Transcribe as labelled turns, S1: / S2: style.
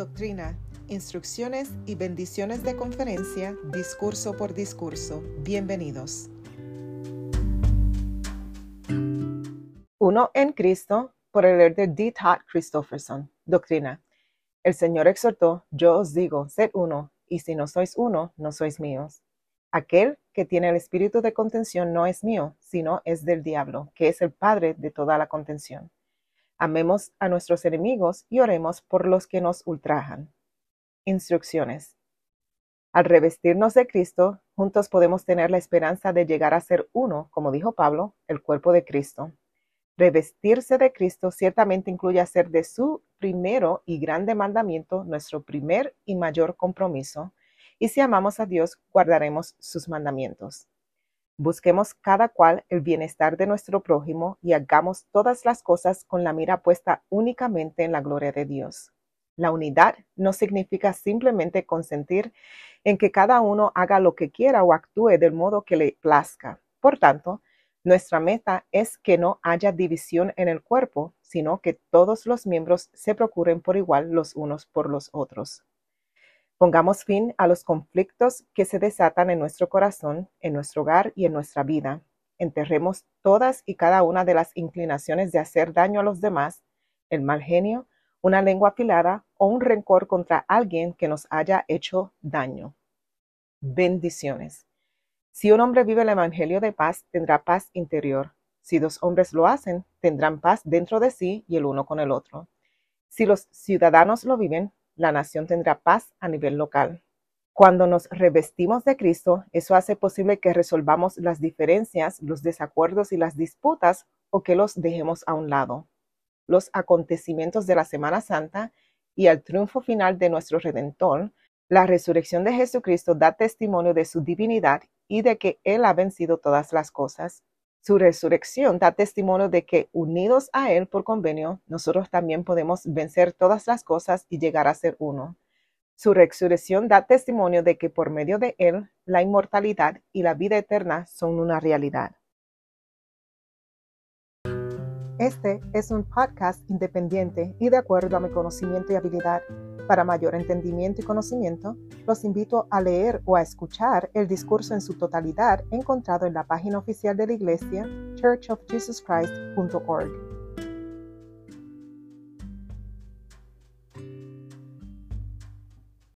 S1: Doctrina, instrucciones y bendiciones de conferencia, discurso por discurso. Bienvenidos. Uno en Cristo, por el elder D. Todd Christopherson. Doctrina. El Señor exhortó, yo os digo, sed uno, y si no sois uno, no sois míos. Aquel que tiene el espíritu de contención no es mío, sino es del diablo, que es el padre de toda la contención. Amemos a nuestros enemigos y oremos por los que nos ultrajan. Instrucciones. Al revestirnos de Cristo, juntos podemos tener la esperanza de llegar a ser uno, como dijo Pablo, el cuerpo de Cristo. Revestirse de Cristo ciertamente incluye hacer de su primero y grande mandamiento nuestro primer y mayor compromiso, y si amamos a Dios, guardaremos sus mandamientos. Busquemos cada cual el bienestar de nuestro prójimo y hagamos todas las cosas con la mira puesta únicamente en la gloria de Dios. La unidad no significa simplemente consentir en que cada uno haga lo que quiera o actúe del modo que le plazca. Por tanto, nuestra meta es que no haya división en el cuerpo, sino que todos los miembros se procuren por igual los unos por los otros. Pongamos fin a los conflictos que se desatan en nuestro corazón, en nuestro hogar y en nuestra vida. Enterremos todas y cada una de las inclinaciones de hacer daño a los demás, el mal genio, una lengua afilada o un rencor contra alguien que nos haya hecho daño. Bendiciones. Si un hombre vive el Evangelio de paz, tendrá paz interior. Si dos hombres lo hacen, tendrán paz dentro de sí y el uno con el otro. Si los ciudadanos lo viven, la nación tendrá paz a nivel local. Cuando nos revestimos de Cristo, eso hace posible que resolvamos las diferencias, los desacuerdos y las disputas o que los dejemos a un lado. Los acontecimientos de la Semana Santa y el triunfo final de nuestro Redentor, la resurrección de Jesucristo da testimonio de su divinidad y de que Él ha vencido todas las cosas. Su resurrección da testimonio de que, unidos a Él por convenio, nosotros también podemos vencer todas las cosas y llegar a ser uno. Su resurrección da testimonio de que por medio de Él, la inmortalidad y la vida eterna son una realidad. Este es un podcast independiente y de acuerdo a mi conocimiento y habilidad. Para mayor entendimiento y conocimiento, los invito a leer o a escuchar el discurso en su totalidad encontrado en la página oficial de la iglesia churchofjesuschrist.org.